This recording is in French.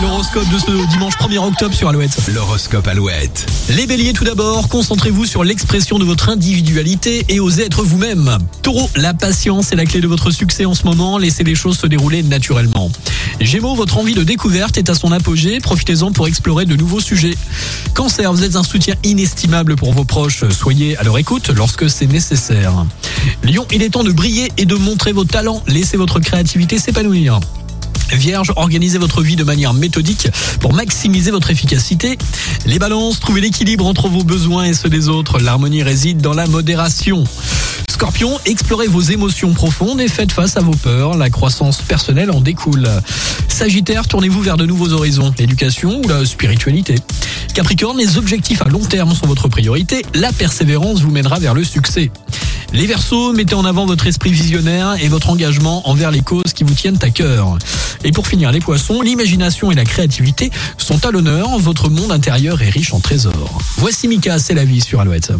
l'horoscope de ce dimanche 1er octobre sur Alouette. L'horoscope Alouette. Les béliers tout d'abord, concentrez-vous sur l'expression de votre individualité et osez être vous-même. Taureau, la patience est la clé de votre succès en ce moment, laissez les choses se dérouler naturellement. Gémeaux, votre envie de découverte est à son apogée, profitez-en pour explorer de nouveaux sujets. Cancer, vous êtes un soutien inestimable pour vos proches, soyez à leur écoute lorsque c'est nécessaire. Lion, il est temps de briller et de montrer vos talents, laissez votre créativité s'épanouir. Vierge, organisez votre vie de manière méthodique pour maximiser votre efficacité. Les balances, trouvez l'équilibre entre vos besoins et ceux des autres. L'harmonie réside dans la modération. Scorpion, explorez vos émotions profondes et faites face à vos peurs. La croissance personnelle en découle. Sagittaire, tournez-vous vers de nouveaux horizons, l'éducation ou la spiritualité. Capricorne, les objectifs à long terme sont votre priorité. La persévérance vous mènera vers le succès. Les Verseaux, mettez en avant votre esprit visionnaire et votre engagement envers les causes qui vous tiennent à cœur. Et pour finir, les Poissons, l'imagination et la créativité sont à l'honneur. Votre monde intérieur est riche en trésors. Voici Mika, c'est la vie sur Alouette.